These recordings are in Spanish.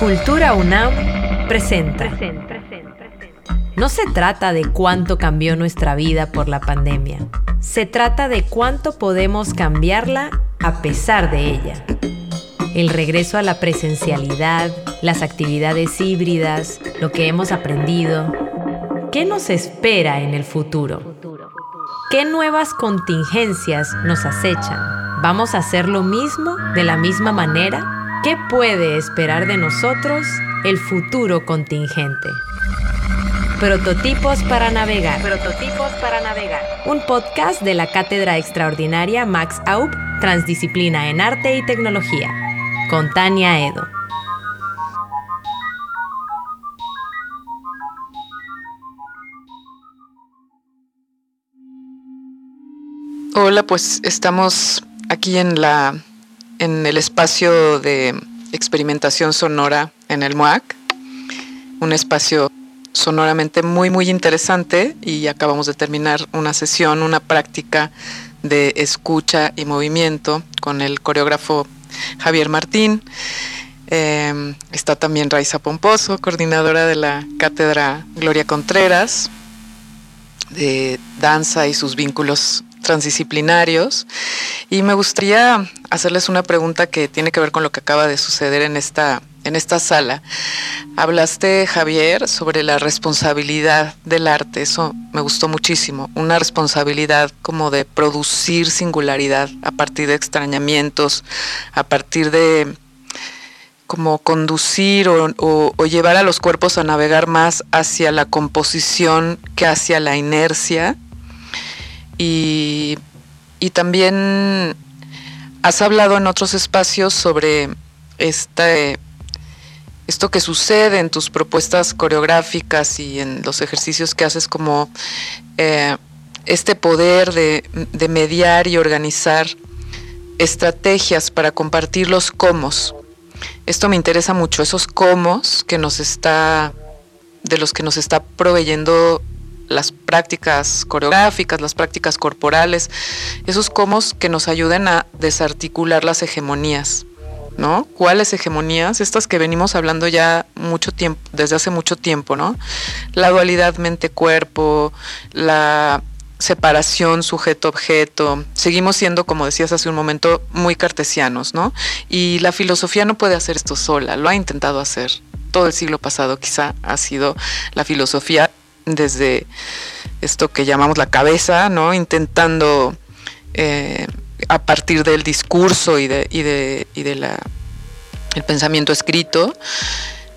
Cultura UNAM presenta. No se trata de cuánto cambió nuestra vida por la pandemia. Se trata de cuánto podemos cambiarla a pesar de ella. El regreso a la presencialidad, las actividades híbridas, lo que hemos aprendido. ¿Qué nos espera en el futuro? ¿Qué nuevas contingencias nos acechan? ¿Vamos a hacer lo mismo de la misma manera? ¿Qué puede esperar de nosotros el futuro contingente? Prototipos para navegar. Prototipos para navegar. Un podcast de la Cátedra Extraordinaria Max Aub, Transdisciplina en Arte y Tecnología, con Tania Edo. Hola, pues estamos aquí en la en el espacio de experimentación sonora en el MOAC, un espacio sonoramente muy, muy interesante y acabamos de terminar una sesión, una práctica de escucha y movimiento con el coreógrafo Javier Martín. Em, está también Raiza Pomposo, coordinadora de la cátedra Gloria Contreras de danza y sus vínculos transdisciplinarios. Y me gustaría hacerles una pregunta que tiene que ver con lo que acaba de suceder en esta, en esta sala. Hablaste, Javier, sobre la responsabilidad del arte. Eso me gustó muchísimo. Una responsabilidad como de producir singularidad a partir de extrañamientos, a partir de como conducir o, o, llevar a los cuerpos a navegar más hacia la composición que hacia la inercia y, también has hablado en otros espacios sobre este, esto que sucede en tus propuestas coreográficas y en los ejercicios que haces como eh, este poder de, de, mediar y organizar estrategias para compartir los comos. Esto me interesa mucho, esos comos que nos está, de los que nos está proveyendo las prácticas coreográficas, las prácticas corporales, esos comos que nos ayuden a desarticular las hegemonías. ¿no? ¿Cuáles hegemonías? Estas que venimos hablando ya mucho tiempo, desde hace mucho tiempo, ¿no? La dualidad mente-cuerpo, la separación sujeto-objeto. Seguimos siendo, como decías hace un momento, muy cartesianos, ¿no? Y la filosofía no puede hacer esto sola, lo ha intentado hacer. Todo el siglo pasado quizá ha sido la filosofía desde esto que llamamos la cabeza, ¿no? Intentando eh, a partir del discurso y de, y de, y la, el pensamiento escrito,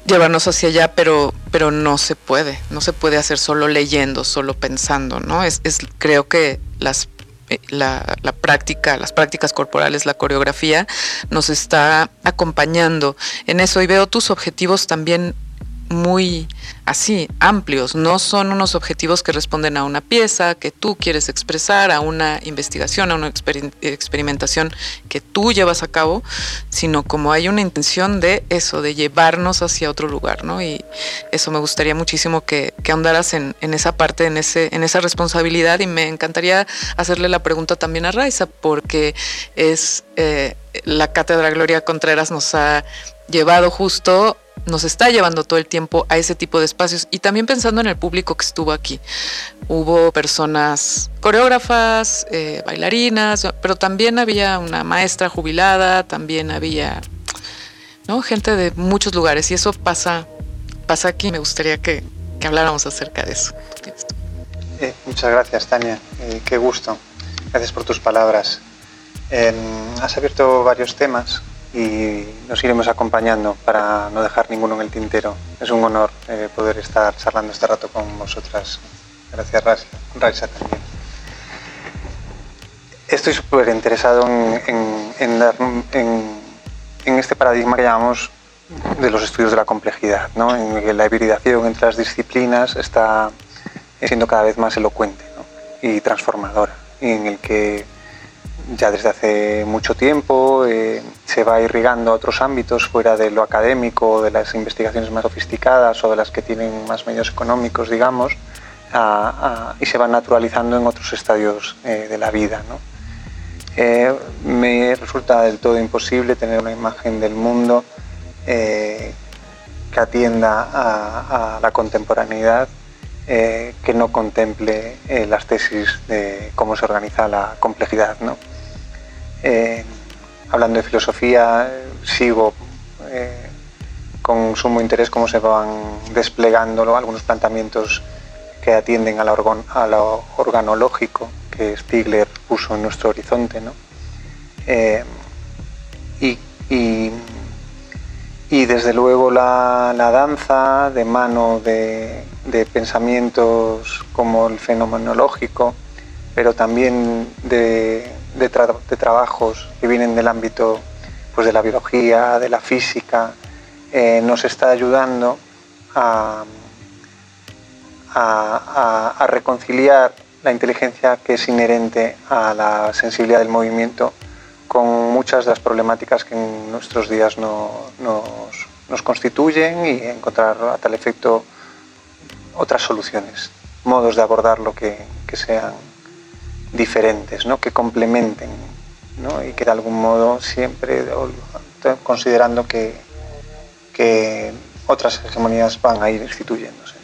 llevarnos hacia allá, pero, no se puede, no se puede hacer solo leyendo, solo pensando, ¿no? Es creo que las eh, la, la, práctica, las prácticas corporales, la coreografía, nos está acompañando en eso y veo tus objetivos también muy así, amplios, no son unos objetivos que responden a una pieza que tú quieres expresar, a una investigación, a una experimentación que tú llevas a cabo, sino como hay una intención de eso, de llevarnos hacia otro lugar, ¿no? Y eso me gustaría muchísimo que, en, en, esa parte, en, ese, en esa responsabilidad. Y me encantaría hacerle la pregunta también a Raiza, porque es... Eh, la Cátedra Gloria Contreras nos ha llevado justo nos está llevando todo el tiempo a ese tipo de espacios y también pensando en el público que estuvo aquí. Hubo personas coreógrafas, eh, bailarinas, pero también había una maestra jubilada, también había ¿no? gente de muchos lugares y eso pasa, pasa aquí. Me gustaría que, que habláramos acerca de eso. Eh, muchas gracias, Tania. Eh, qué gusto. Gracias por tus palabras. Has abierto varios temas y nos iremos acompañando para no dejar ninguno en el tintero. Es un honor eh, poder estar charlando este rato con vosotras. Gracias, Raisa, también. Estoy súper interesado en, en, en, este paradigma que llamamos de los estudios de la complejidad, ¿no? en que la hibridación entre las disciplinas está siendo cada vez más elocuente y transformadora, y en el que ya desde hace mucho tiempo, eh, se va irrigando a otros ámbitos fuera de lo académico, de las investigaciones más sofisticadas o de las que tienen más medios económicos, digamos, y se va naturalizando en otros estadios eh, de la vida. Eh, me resulta del todo imposible tener una imagen del mundo que atienda a, la contemporaneidad, que no contemple las tesis de cómo se organiza la complejidad. ¿no? Hablando de filosofía, sigo con sumo interés cómo se van desplegando algunos planteamientos que atienden a, lo organológico que Stigler puso en nuestro horizonte. ¿no? y, y desde luego la, danza de mano de, pensamientos como el fenomenológico, pero también de, trabajos que vienen del ámbito pues, de la biología, de la física, eh, nos está ayudando a, a reconciliar la inteligencia que es inherente a la sensibilidad del movimiento con muchas de las problemáticas que en nuestros días nos, constituyen y encontrar a tal efecto otras soluciones, modos de abordarlo que, que sean diferentes, ¿no? que complementen ¿no? y que de algún modo siempre considerando que, que otras hegemonías van a ir instituyéndose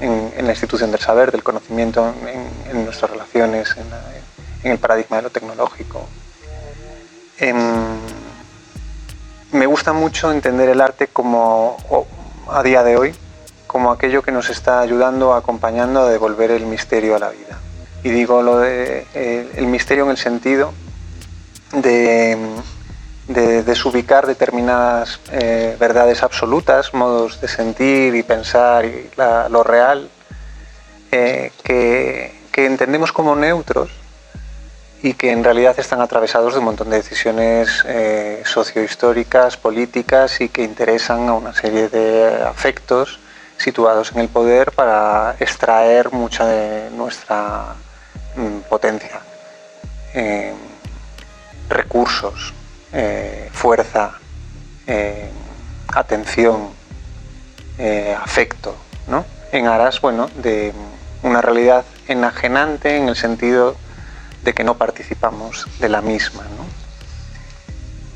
en, la institución del saber, del conocimiento, en, nuestras relaciones, en el paradigma de lo tecnológico, me gusta mucho entender el arte como, a día de hoy, como aquello que nos está ayudando, acompañando a devolver el misterio a la vida. Y digo lo de el misterio en el sentido de, desubicar determinadas eh, verdades absolutas, modos de sentir y pensar y lo real, eh, que entendemos como neutros y que en realidad están atravesados de un montón de decisiones eh, sociohistóricas, políticas y que interesan a una serie de afectos situados en el poder para extraer mucha de nuestra potencia, eh, recursos, eh, fuerza, atención, afecto, ¿no? en aras bueno, de una realidad enajenante en el sentido de que no participamos de la misma.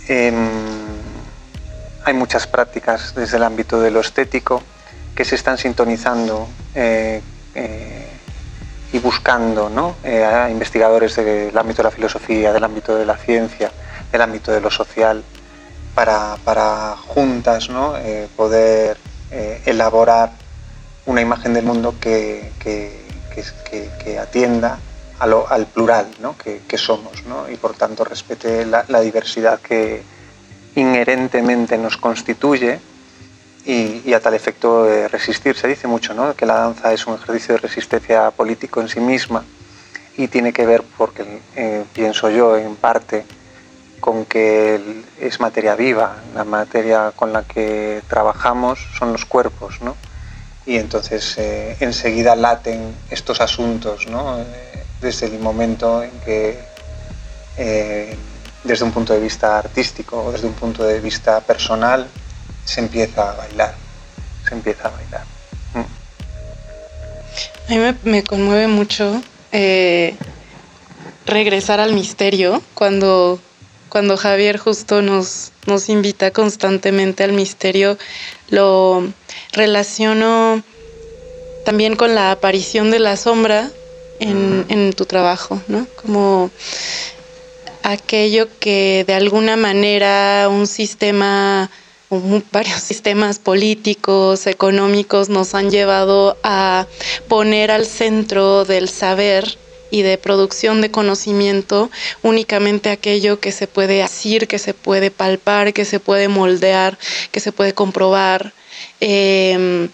Em, hay muchas prácticas desde el ámbito de lo estético que se están sintonizando eh, eh, y buscando eh, a investigadores del ámbito de la filosofía, del ámbito de la ciencia, del ámbito de lo social, para, juntas poder elaborar una imagen del mundo que atienda al plural que, somos y por tanto respete la, diversidad que inherentemente nos constituye y, a tal efecto resistir. Se dice mucho que la danza es un ejercicio de resistencia político en sí misma y tiene que ver, porque eh, pienso yo en parte, con que es materia viva, la materia con la que trabajamos son los cuerpos, y entonces eh, enseguida laten estos asuntos, ¿no? Eh, desde el momento en que, desde un punto de vista artístico o desde un punto de vista personal, se empieza a bailar, se empieza a bailar. Mm. A mí me, conmueve mucho eh, regresar al misterio cuando, cuando Javier justo nos, nos invita constantemente al misterio, lo relaciono también con la aparición de la sombra en, tu trabajo, ¿no? Como aquello que de alguna manera un sistema varios sistemas políticos, económicos nos han llevado a poner al centro del saber y de producción de conocimiento únicamente aquello que se puede decir, que se puede palpar, que se puede moldear, que se puede comprobar. Em,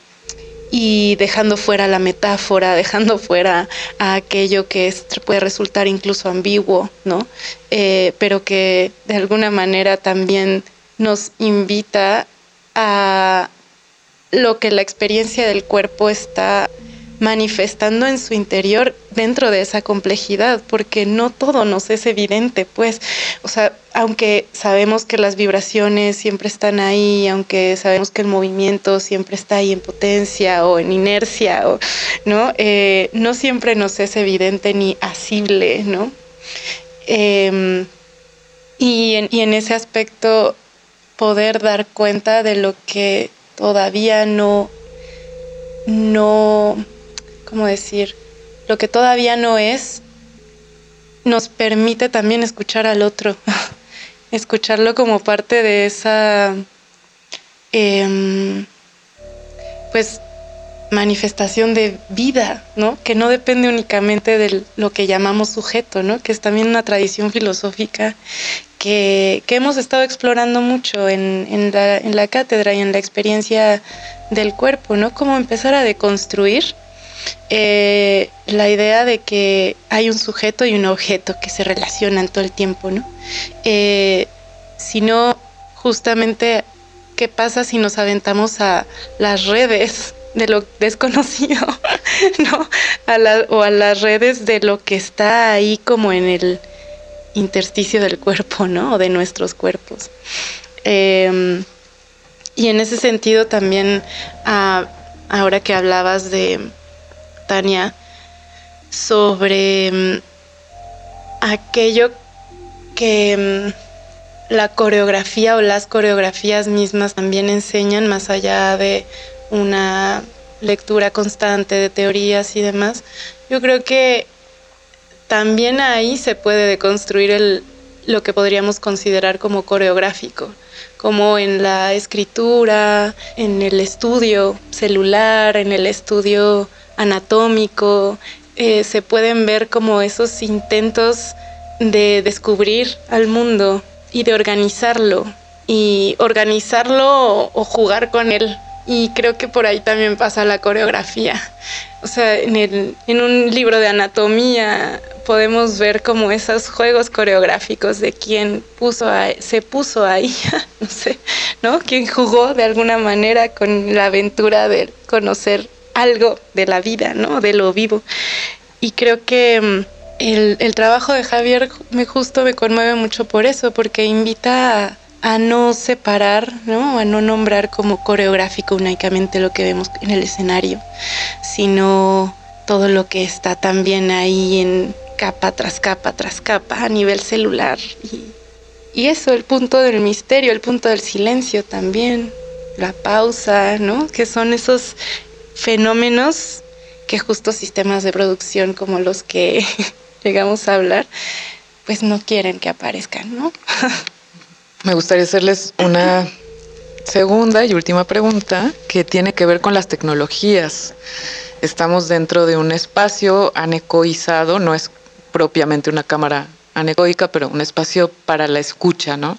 y dejando fuera la metáfora, dejando fuera a aquello que puede resultar incluso ambiguo, ¿no? Eh, pero que de alguna manera también nos invita a lo que la experiencia del cuerpo está manifestando en su interior dentro de esa complejidad, porque no todo nos es evidente, pues, o sea, aunque sabemos que las vibraciones siempre están ahí, aunque sabemos que el movimiento siempre está ahí en potencia o en inercia, o, ¿no? Eh, no siempre nos es evidente ni asible, ¿no? Em, y, en, y en ese aspecto poder dar cuenta de lo que todavía no, no, ¿cómo decir? Lo que todavía no es, nos permite también escuchar al otro, escucharlo como parte de esa, em, pues, manifestación de vida, ¿no? Que no depende únicamente de lo que llamamos sujeto, ¿no? Que es también una tradición filosófica que, hemos estado explorando mucho en, la, cátedra y en la experiencia del cuerpo, ¿no? Cómo empezar a deconstruir eh, la idea de que hay un sujeto y un objeto que se relacionan todo el tiempo, ¿no? Eh, sino justamente qué pasa si nos aventamos a las redes de lo desconocido, ¿no? o a las redes de lo que está ahí como en el intersticio del cuerpo, ¿no? O de nuestros cuerpos. Em, y en ese sentido también, ah, ahora que hablabas de Tania, sobre mm, aquello que mm, la coreografía o las coreografías mismas también enseñan más allá de una lectura constante de teorías y demás, yo creo que también ahí se puede deconstruir lo que podríamos considerar como coreográfico, como en la escritura, en el estudio celular, en el estudio anatómico, eh, se pueden ver como esos intentos de descubrir al mundo y de organizarlo, y organizarlo o jugar con él y creo que por ahí también pasa la coreografía. O sea, en, el, en un libro de anatomía podemos ver como esos juegos coreográficos de quién puso se puso ahí, no sé, ¿no? Quién jugó de alguna manera con la aventura de conocer algo de la vida, ¿no? De lo vivo. Y creo que mm, el, el trabajo de Javier me justo me conmueve mucho por eso, porque invita a a no separar, ¿no? a no nombrar como coreográfico únicamente lo que vemos en el escenario, sino todo lo que está también ahí en capa tras capa tras capa a nivel celular. Y, eso, el punto del misterio, el punto del silencio también, la pausa, ¿no? Que son esos fenómenos que justo sistemas de producción como los que llegamos a hablar, pues no quieren que aparezcan, ¿no? Me gustaría hacerles una segunda y última pregunta que tiene que ver con las tecnologías. Estamos dentro de un espacio anecoizado, no es propiamente una cámara anecoica, pero un espacio para la escucha, ¿no?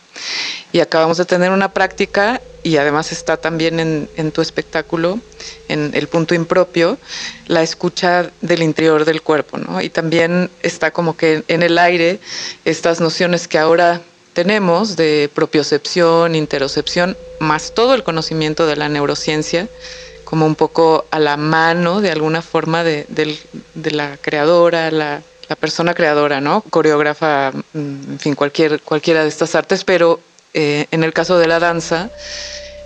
Y acabamos de tener una práctica y además está también en, en, tu espectáculo, en el punto impropio, la escucha del interior del cuerpo, ¿no? Y también está como que en el aire estas nociones que ahora tenemos de propiocepción, interocepción, más todo el conocimiento de la neurociencia, como un poco a la mano de alguna forma de, la creadora, la, persona creadora, ¿no? Coreógrafa, mm, en fin, cualquier, cualquiera de estas artes, pero eh, en el caso de la danza,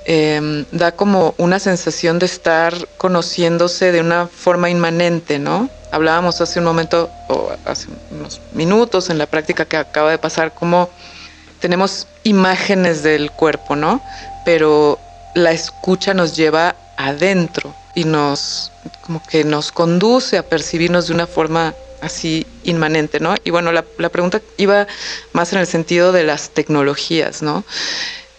em, da como una sensación de estar conociéndose de una forma inmanente, ¿no? Hablábamos hace un momento, o hace unos minutos en la práctica que acaba de pasar, como tenemos imágenes del cuerpo, ¿no? Pero la escucha nos lleva adentro y nos como que nos conduce a percibirnos de una forma así inmanente, ¿no? Y bueno, la, pregunta iba más en el sentido de las tecnologías, ¿no?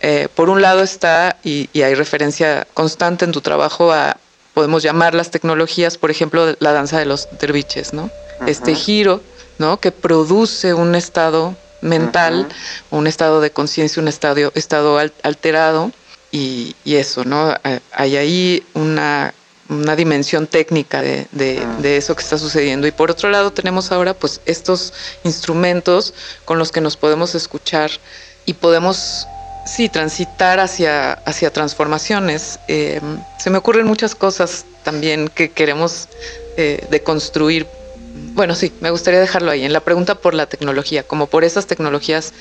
Eh, por un lado está, y, hay referencia constante en tu trabajo a, podemos llamar las tecnologías, por ejemplo, la danza de los derviches, ¿no? Este giro, ¿no? Que produce un estado mental, un estado de conciencia, un estado, estado alterado y, eso, ¿no? Hay ahí una, dimensión técnica de, de, eso que está sucediendo. Y por otro lado tenemos ahora pues estos instrumentos con los que nos podemos escuchar y podemos sí, transitar hacia, hacia transformaciones. Eh, se me ocurren muchas cosas también que queremos eh, deconstruir bueno, sí, me gustaría dejarlo ahí, en la pregunta por la tecnología, como por esas tecnologías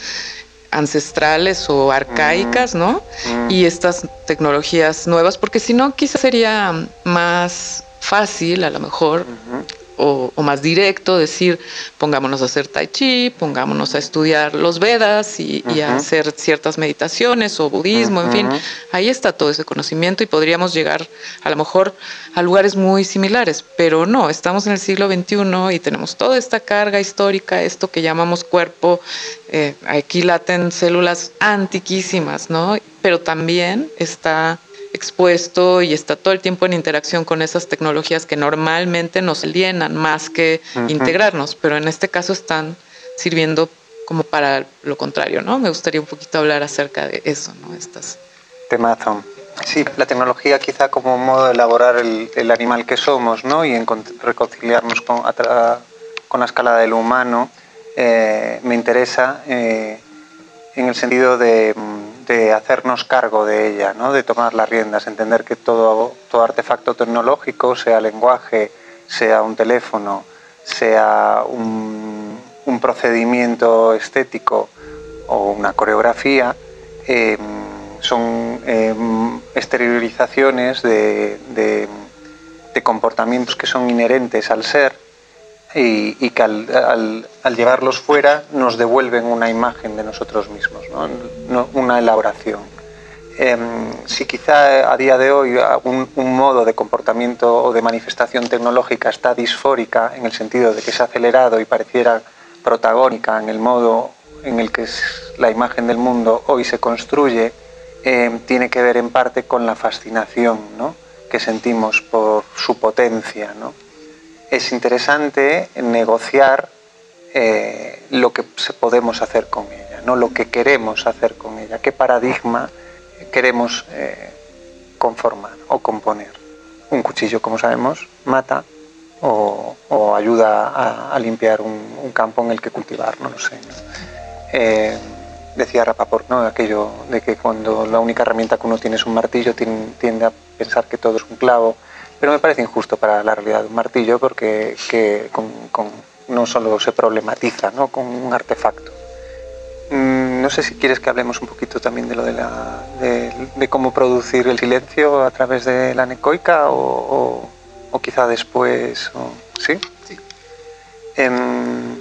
ancestrales o arcaicas, ¿no? Y estas tecnologías nuevas, porque si no, quizás sería más fácil, a lo mejor, o, más directo, decir, pongámonos a hacer tai chi, pongámonos a estudiar los Vedas y, a hacer ciertas meditaciones o budismo, en fin, ahí está todo ese conocimiento y podríamos llegar a lo mejor a lugares muy similares, pero no, estamos en el siglo XXI y tenemos toda esta carga histórica, esto que llamamos cuerpo, eh, aquí laten células antiquísimas, ¿no? Pero también está expuesto y está todo el tiempo en interacción con esas tecnologías que normalmente nos alienan más que integrarnos, pero en este caso están sirviendo como para lo contrario, ¿no? Me gustaría un poquito hablar acerca de eso, ¿no? Estas... Temazo. Sí, la tecnología quizá como modo de elaborar el, animal que somos, ¿no? Y reconciliarnos con, con la escala de lo humano, eh, me interesa eh, en el sentido de mm, de hacernos cargo de ella, ¿no? de tomar las riendas, entender que todo, todo artefacto tecnológico, sea lenguaje, sea un teléfono, sea un, un procedimiento estético o una coreografía, em, son exteriorizaciones de, de, de comportamientos que son inherentes al ser y, que al, llevarlos fuera nos devuelven una imagen de nosotros mismos, ¿no? una elaboración. Em, si quizá a día de hoy un, modo de comportamiento o de manifestación tecnológica está disfórica en el sentido de que ha acelerado y pareciera protagónica en el modo en el que la imagen del mundo hoy se construye, em, tiene que ver en parte con la fascinación que sentimos por su potencia. ¿no? Es interesante negociar eh, lo que podemos hacer con ella, ¿no? lo que queremos hacer con ella, qué paradigma queremos eh, conformar o componer. Un cuchillo, como sabemos, mata o, ayuda a, limpiar un, campo en el que cultivar, no lo sé. Eh, decía Rapaport, ¿no? aquello de que cuando la única herramienta que uno tiene es un martillo, tiende a pensar que todo es un clavo pero me parece injusto para la realidad de un martillo porque no solo se problematiza con un artefacto. Mm, no sé si quieres que hablemos un poquito también de lo de, la, de, cómo producir el silencio a través de la necoica o, quizá después. ¿Sí? Sí. Em,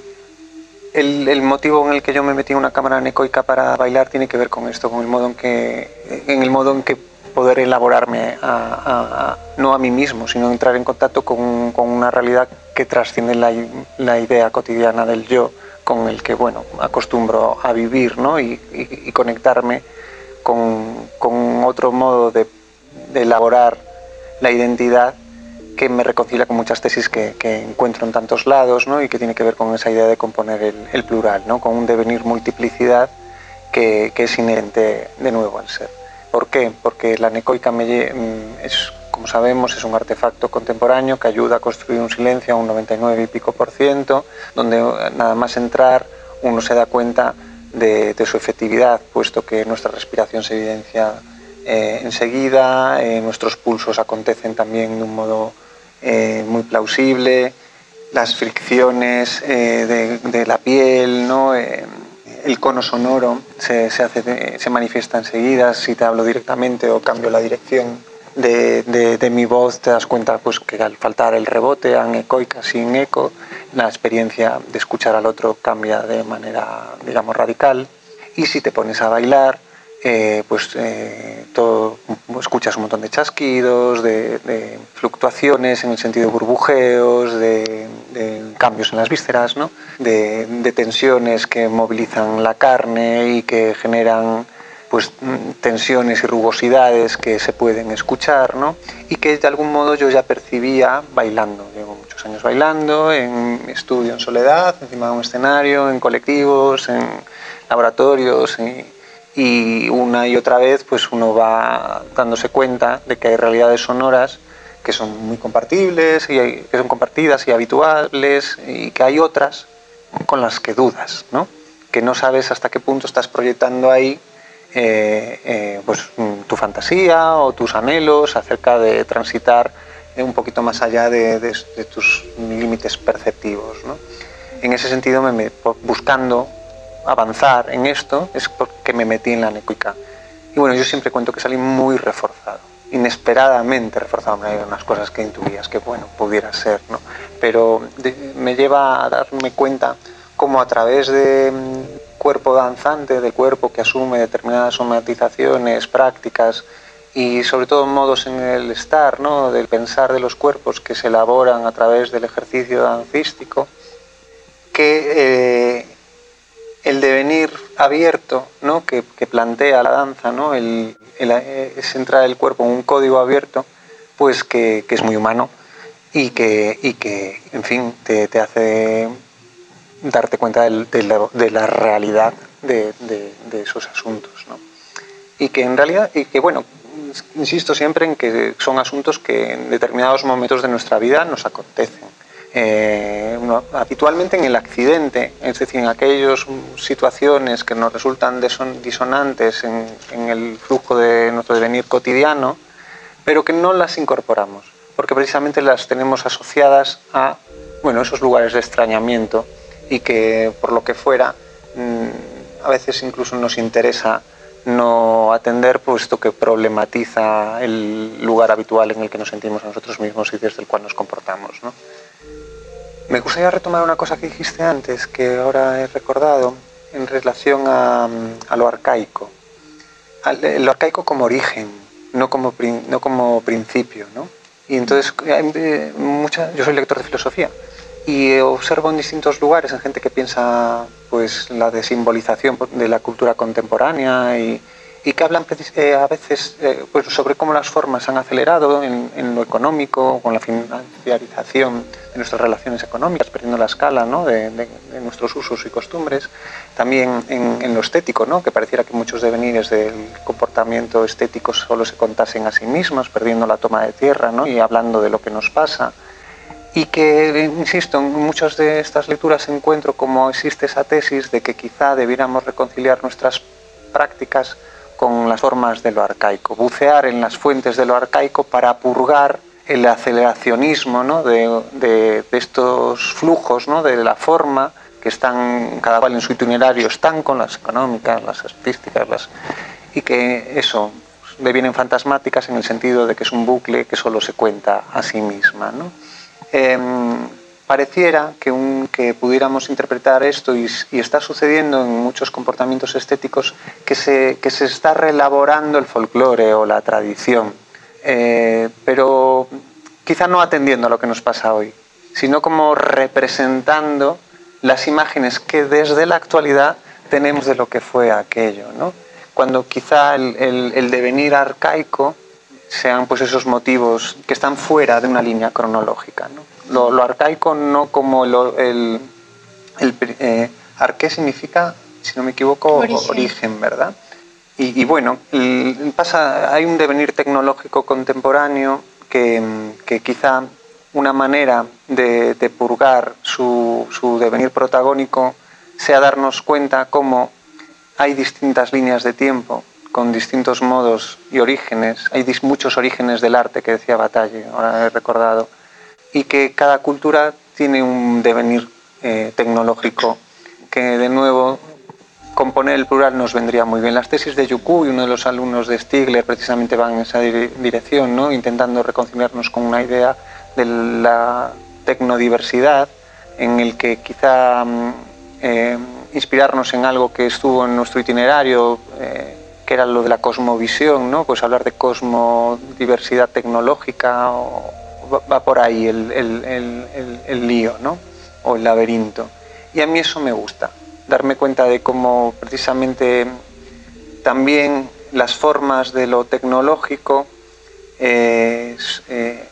el, el, motivo en el que yo me metí una cámara necoica para bailar tiene que ver con esto, con el modo en que, en el modo en que poder elaborarme no a mí mismo, sino entrar en contacto con, una realidad que trasciende la, idea cotidiana del yo con el que bueno, acostumbro a vivir ¿no? y, conectarme con, otro modo de, elaborar la identidad que me reconcilia con muchas tesis que, encuentro en tantos lados ¿no? y que tiene que ver con esa idea de componer el, plural, ¿no? con un devenir multiplicidad que, que es inherente de nuevo al ser. ¿Por qué? Porque la necoica mm, es, como sabemos, es un artefacto contemporáneo que ayuda a construir un silencio a un 99 y pico por ciento, donde eh, nada más entrar uno se da cuenta de, su efectividad, puesto que nuestra respiración se evidencia eh, enseguida, eh, nuestros pulsos acontecen también de un modo muy plausible, las fricciones de, la piel, ¿no? El cono sonoro se, hace, se manifiesta enseguida, si te hablo directamente o cambio la dirección de, mi voz, te das cuenta pues, que al faltar el rebote, anecoica sin eco, la experiencia de escuchar al otro cambia de manera, digamos, radical. Y si te pones a bailar, eh, pues eh, todo, escuchas un montón de chasquidos, de, fluctuaciones en el sentido de burbujeos, de, cambios en las vísceras, ¿no? de, tensiones que movilizan la carne y que generan pues, tensiones y rugosidades que se pueden escuchar ¿no? y que de algún modo yo ya percibía bailando. Llevo muchos años bailando, en estudio en soledad, encima de un escenario, en colectivos, en laboratorios. Y, y una y otra vez pues uno va dándose cuenta de que hay realidades sonoras que son muy compartibles y que son compartidas y habituales y que hay otras con las que dudas, ¿no? que no sabes hasta qué punto estás proyectando ahí eh, eh, pues, tu fantasía o tus anhelos acerca de transitar un poquito más allá de, tus límites perceptivos. ¿no? En ese sentido, buscando avanzar en esto es porque me metí en la necuica. Y bueno, yo siempre cuento que salí muy reforzado, inesperadamente reforzado. Hay unas cosas que intuías que, bueno, pudiera ser, ¿no? Pero me lleva a darme cuenta cómo a través de mm, cuerpo danzante, de cuerpo que asume determinadas somatizaciones, prácticas y sobre todo modos en el estar, ¿no? del pensar de los cuerpos que se elaboran a través del ejercicio dancístico, que eh, el devenir abierto ¿no? que, plantea la danza, ¿no? el, es entrar el cuerpo en un código abierto, pues que, es muy humano y que, y que en fin, te, hace darte cuenta de, la, realidad de, esos asuntos. ¿no? Y que en realidad, y que bueno, insisto siempre en que son asuntos que en determinados momentos de nuestra vida nos acontecen eh, habitualmente en el accidente, es decir, en aquellas situaciones que nos resultan disonantes en, el flujo de nuestro devenir cotidiano, pero que no las incorporamos, porque precisamente las tenemos asociadas a bueno, esos lugares de extrañamiento y que por lo que fuera mm, a veces incluso nos interesa no atender puesto que problematiza el lugar habitual en el que nos sentimos nosotros mismos y desde el cual nos comportamos. ¿no? Me gustaría retomar una cosa que dijiste antes, que ahora he recordado, en relación a, lo arcaico. lo arcaico como origen, no como, no como principio. ¿no? Y entonces, eh, mucha, yo soy lector de filosofía y observo en distintos lugares en gente que piensa pues, la desimbolización de la cultura contemporánea y, y que hablan eh, a veces eh, pues sobre cómo las formas han acelerado en, lo económico, con la financiarización de nuestras relaciones económicas, perdiendo la escala ¿no? de, nuestros usos y costumbres, también en, lo estético, ¿no? que pareciera que muchos devenires del comportamiento estético solo se contasen a sí mismos, perdiendo la toma de tierra ¿no? y hablando de lo que nos pasa. Y que, insisto, en muchas de estas lecturas encuentro como existe esa tesis de que quizá debiéramos reconciliar nuestras prácticas con las formas de lo arcaico, bucear en las fuentes de lo arcaico para purgar el aceleracionismo ¿no? de, estos flujos ¿no? de la forma que están cada cual en su itinerario, están con las económicas, las artísticas, las, y que eso vienen fantasmáticas en el sentido de que es un bucle que solo se cuenta a sí misma. ¿no? Em, pareciera que, un, que pudiéramos interpretar esto y, está sucediendo en muchos comportamientos estéticos que se, que se está reelaborando el folclore o la tradición, eh, pero quizá no atendiendo a lo que nos pasa hoy, sino como representando las imágenes que desde la actualidad tenemos de lo que fue aquello, ¿no? cuando quizá el, el devenir arcaico sean pues esos motivos que están fuera de una línea cronológica. ¿no? Lo, arcaico no como el, el, eh, arqué significa, si no me equivoco, origen, ¿verdad? Y, bueno, pasa, hay un devenir tecnológico contemporáneo que, que quizá una manera de, purgar su, su, devenir protagónico sea darnos cuenta cómo hay distintas líneas de tiempo con distintos modos y orígenes. Hay muchos orígenes del arte que decía Batalle, ahora he recordado y que cada cultura tiene un devenir eh, tecnológico que de nuevo componer el plural nos vendría muy bien. Las tesis de Yuku y uno de los alumnos de Stigler precisamente van en esa dirección, ¿no? intentando reconciliarnos con una idea de la tecnodiversidad en el que quizá mm, eh, inspirarnos en algo que estuvo en nuestro itinerario, eh, que era lo de la cosmovisión, ¿no? pues hablar de cosmodiversidad tecnológica o, va por ahí el, el, el, lío, ¿no? O el laberinto. Y a mí eso me gusta, darme cuenta de cómo precisamente también las formas de lo tecnológico eh,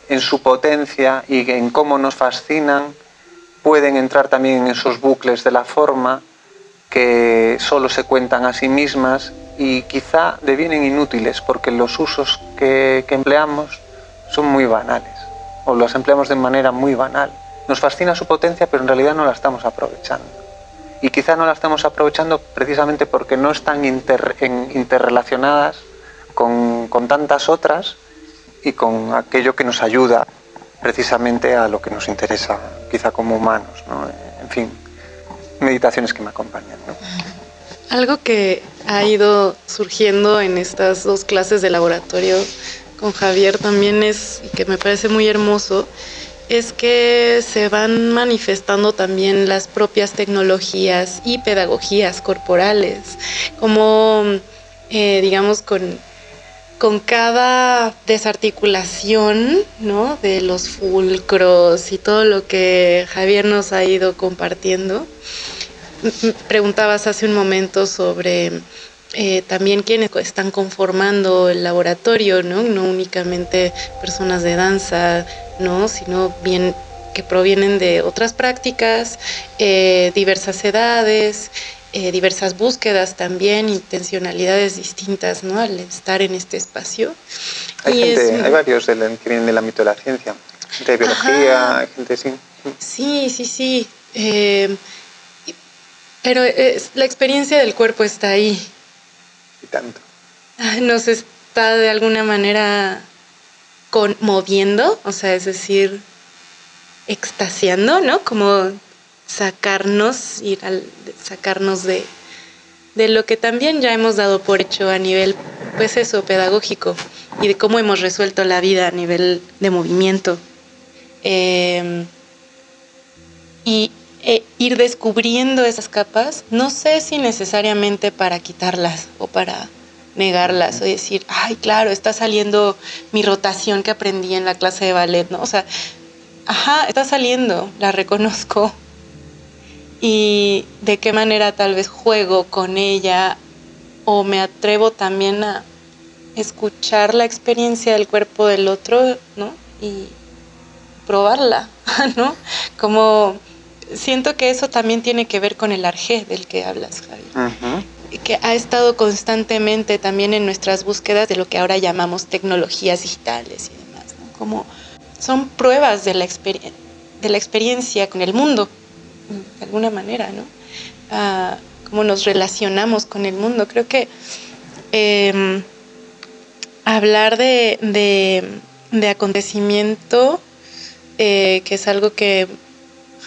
en su potencia y en cómo nos fascinan pueden entrar también en esos bucles de la forma que solo se cuentan a sí mismas y quizá devienen inútiles porque los usos que empleamos son muy banales o las empleamos de manera muy banal. Nos fascina su potencia, pero en realidad no la estamos aprovechando. Y quizá no la estamos aprovechando precisamente porque no están interrelacionadas con, tantas otras y con aquello que nos ayuda precisamente a lo que nos interesa, quizá como humanos. En fin, meditaciones que me acompañan. Algo que ha ido surgiendo en estas dos clases de laboratorio con Javier también es, que me parece muy hermoso, es que se van manifestando también las propias tecnologías y pedagogías corporales, como eh, digamos con, con cada desarticulación ¿no? de los fulcros y todo lo que Javier nos ha ido compartiendo. Preguntabas hace un momento sobre eh, también quienes están conformando el laboratorio, ¿no? no únicamente personas de danza, ¿no? sino bien que provienen de otras prácticas, eh, diversas edades, eh, diversas búsquedas también, intencionalidades distintas ¿no? al estar en este espacio. Hay, hay varios que vienen del ámbito de la ciencia, gente de biología, hay gente sí. Sí, sí, sí. pero la experiencia del cuerpo está ahí, tanto. Nos está de alguna manera conmoviendo, o sea, es decir, extasiando, ¿no? Como sacarnos, ir al, sacarnos de, de lo que también ya hemos dado por hecho a nivel, pues eso, pedagógico, y de cómo hemos resuelto la vida a nivel de movimiento. Em, y e ir descubriendo esas capas, no sé si necesariamente para quitarlas o para negarlas o decir, ay, claro, está saliendo mi rotación que aprendí en la clase de ballet, ¿no? O sea, ajá, está saliendo, la reconozco. Y de qué manera tal vez juego con ella o me atrevo también a escuchar la experiencia del cuerpo del otro, ¿no? Y probarla, ¿no? Como siento que eso también tiene que ver con el arjé del que hablas, Javier. Que ha estado constantemente también en nuestras búsquedas de lo que ahora llamamos tecnologías digitales y demás, Como son pruebas de la, de la experiencia con el mundo, de alguna manera, ¿no? Ah, cómo nos relacionamos con el mundo. Creo que em, hablar de, de, acontecimiento, eh, que es algo que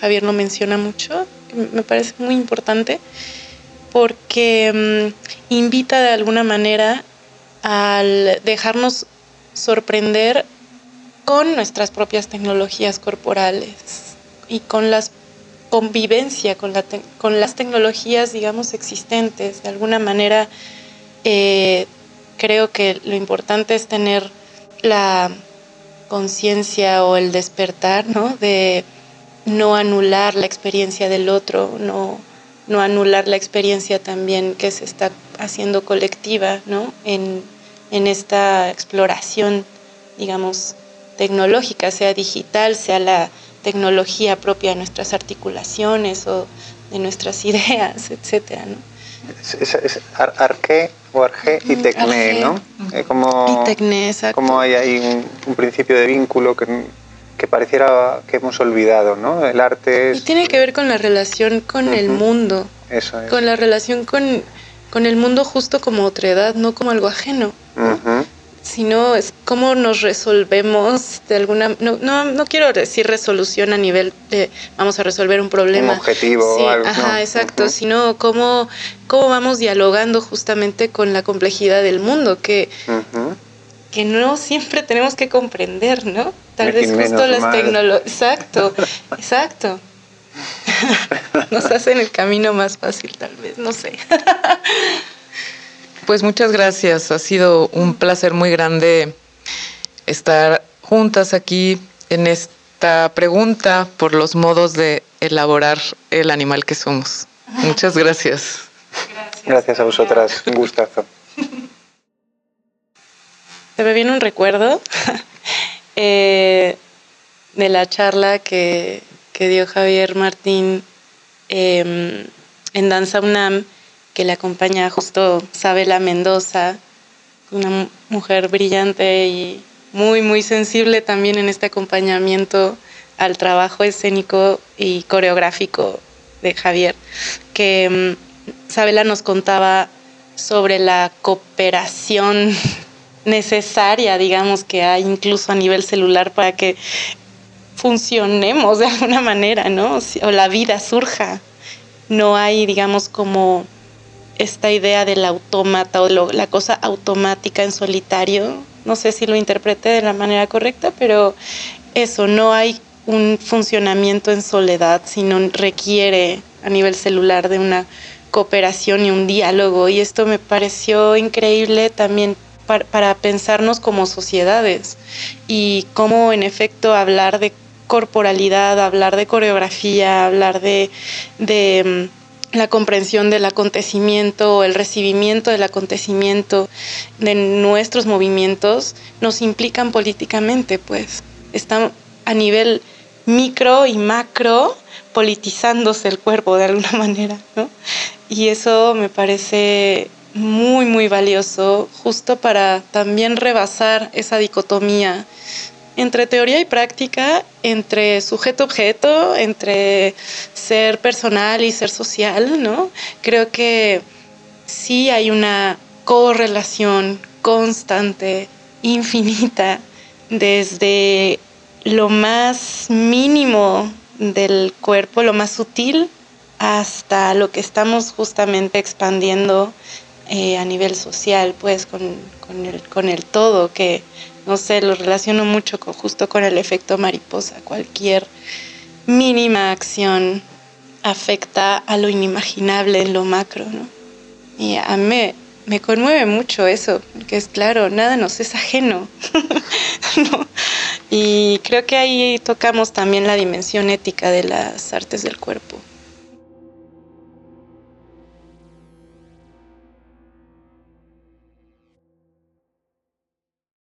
Javier lo menciona mucho, me parece muy importante, porque mm, invita de alguna manera al dejarnos sorprender con nuestras propias tecnologías corporales y con la convivencia con, con las tecnologías, digamos, existentes. De alguna manera, eh, creo que lo importante es tener la conciencia o el despertar, ¿no? De no anular la experiencia del otro, no, no anular la experiencia también que se está haciendo colectiva ¿no? en, en esta exploración, digamos, tecnológica, sea digital, sea la tecnología propia de nuestras articulaciones o de nuestras ideas, etcétera, ¿no? Es, es, arque o arge y tecné, ¿no? Eh, como, y tecné, exacto. Como hay ahí un principio de vínculo que que pareciera que hemos olvidado, ¿no? El arte es... Y tiene que ver con la relación con el mundo. Eso es. Con la relación con, con, el mundo justo como otra edad, no como algo ajeno. Sino es cómo nos resolvemos de alguna... No, no, no, quiero decir resolución a nivel de vamos a resolver un problema. Un objetivo. Sí, ajá, exacto. Sino cómo, cómo vamos dialogando justamente con la complejidad del mundo, que que no siempre tenemos que comprender, ¿no? Tal vez justo las tecnologías. Exacto, exacto. Nos hacen el camino más fácil, tal vez, no sé. Pues muchas gracias. Ha sido un placer muy grande estar juntas aquí en esta pregunta por los modos de elaborar el animal que somos. Muchas gracias. Gracias, gracias a vosotras. Un gustazo. Se me viene un recuerdo eh, de la charla que, dio Javier Martín em, en Danza UNAM, que le acompaña justo Sabela Mendoza, una mujer brillante y muy, muy sensible también en este acompañamiento al trabajo escénico y coreográfico de Javier, que em, Sabela nos contaba sobre la cooperación necesaria, digamos, que hay incluso a nivel celular para que funcionemos de alguna manera, ¿no? O la vida surja. No hay, digamos, como esta idea del autómata o la cosa automática en solitario, no sé si lo interpreté de la manera correcta, pero eso, no hay un funcionamiento en soledad, sino requiere a nivel celular de una cooperación y un diálogo. Y esto me pareció increíble también para, pensarnos como sociedades y cómo en efecto hablar de corporalidad, hablar de coreografía, hablar de, mm, la comprensión del acontecimiento, el recibimiento del acontecimiento, de nuestros movimientos, nos implican políticamente, pues. Está a nivel micro y macro politizándose el cuerpo de alguna manera, ¿no? Y eso me parece muy, muy valioso, justo para también rebasar esa dicotomía entre teoría y práctica, entre sujeto-objeto, entre ser personal y ser social, ¿no? Creo que sí hay una correlación constante, infinita, desde lo más mínimo del cuerpo, lo más sutil, hasta lo que estamos justamente expandiendo eh, a nivel social, pues con, el, con el todo, que no sé, lo relaciono mucho con, justo con el efecto mariposa. Cualquier mínima acción afecta a lo inimaginable en lo macro, ¿no? Y a mí me conmueve mucho eso, porque es claro, nada nos es ajeno. Y creo que ahí tocamos también la dimensión ética de las artes del cuerpo.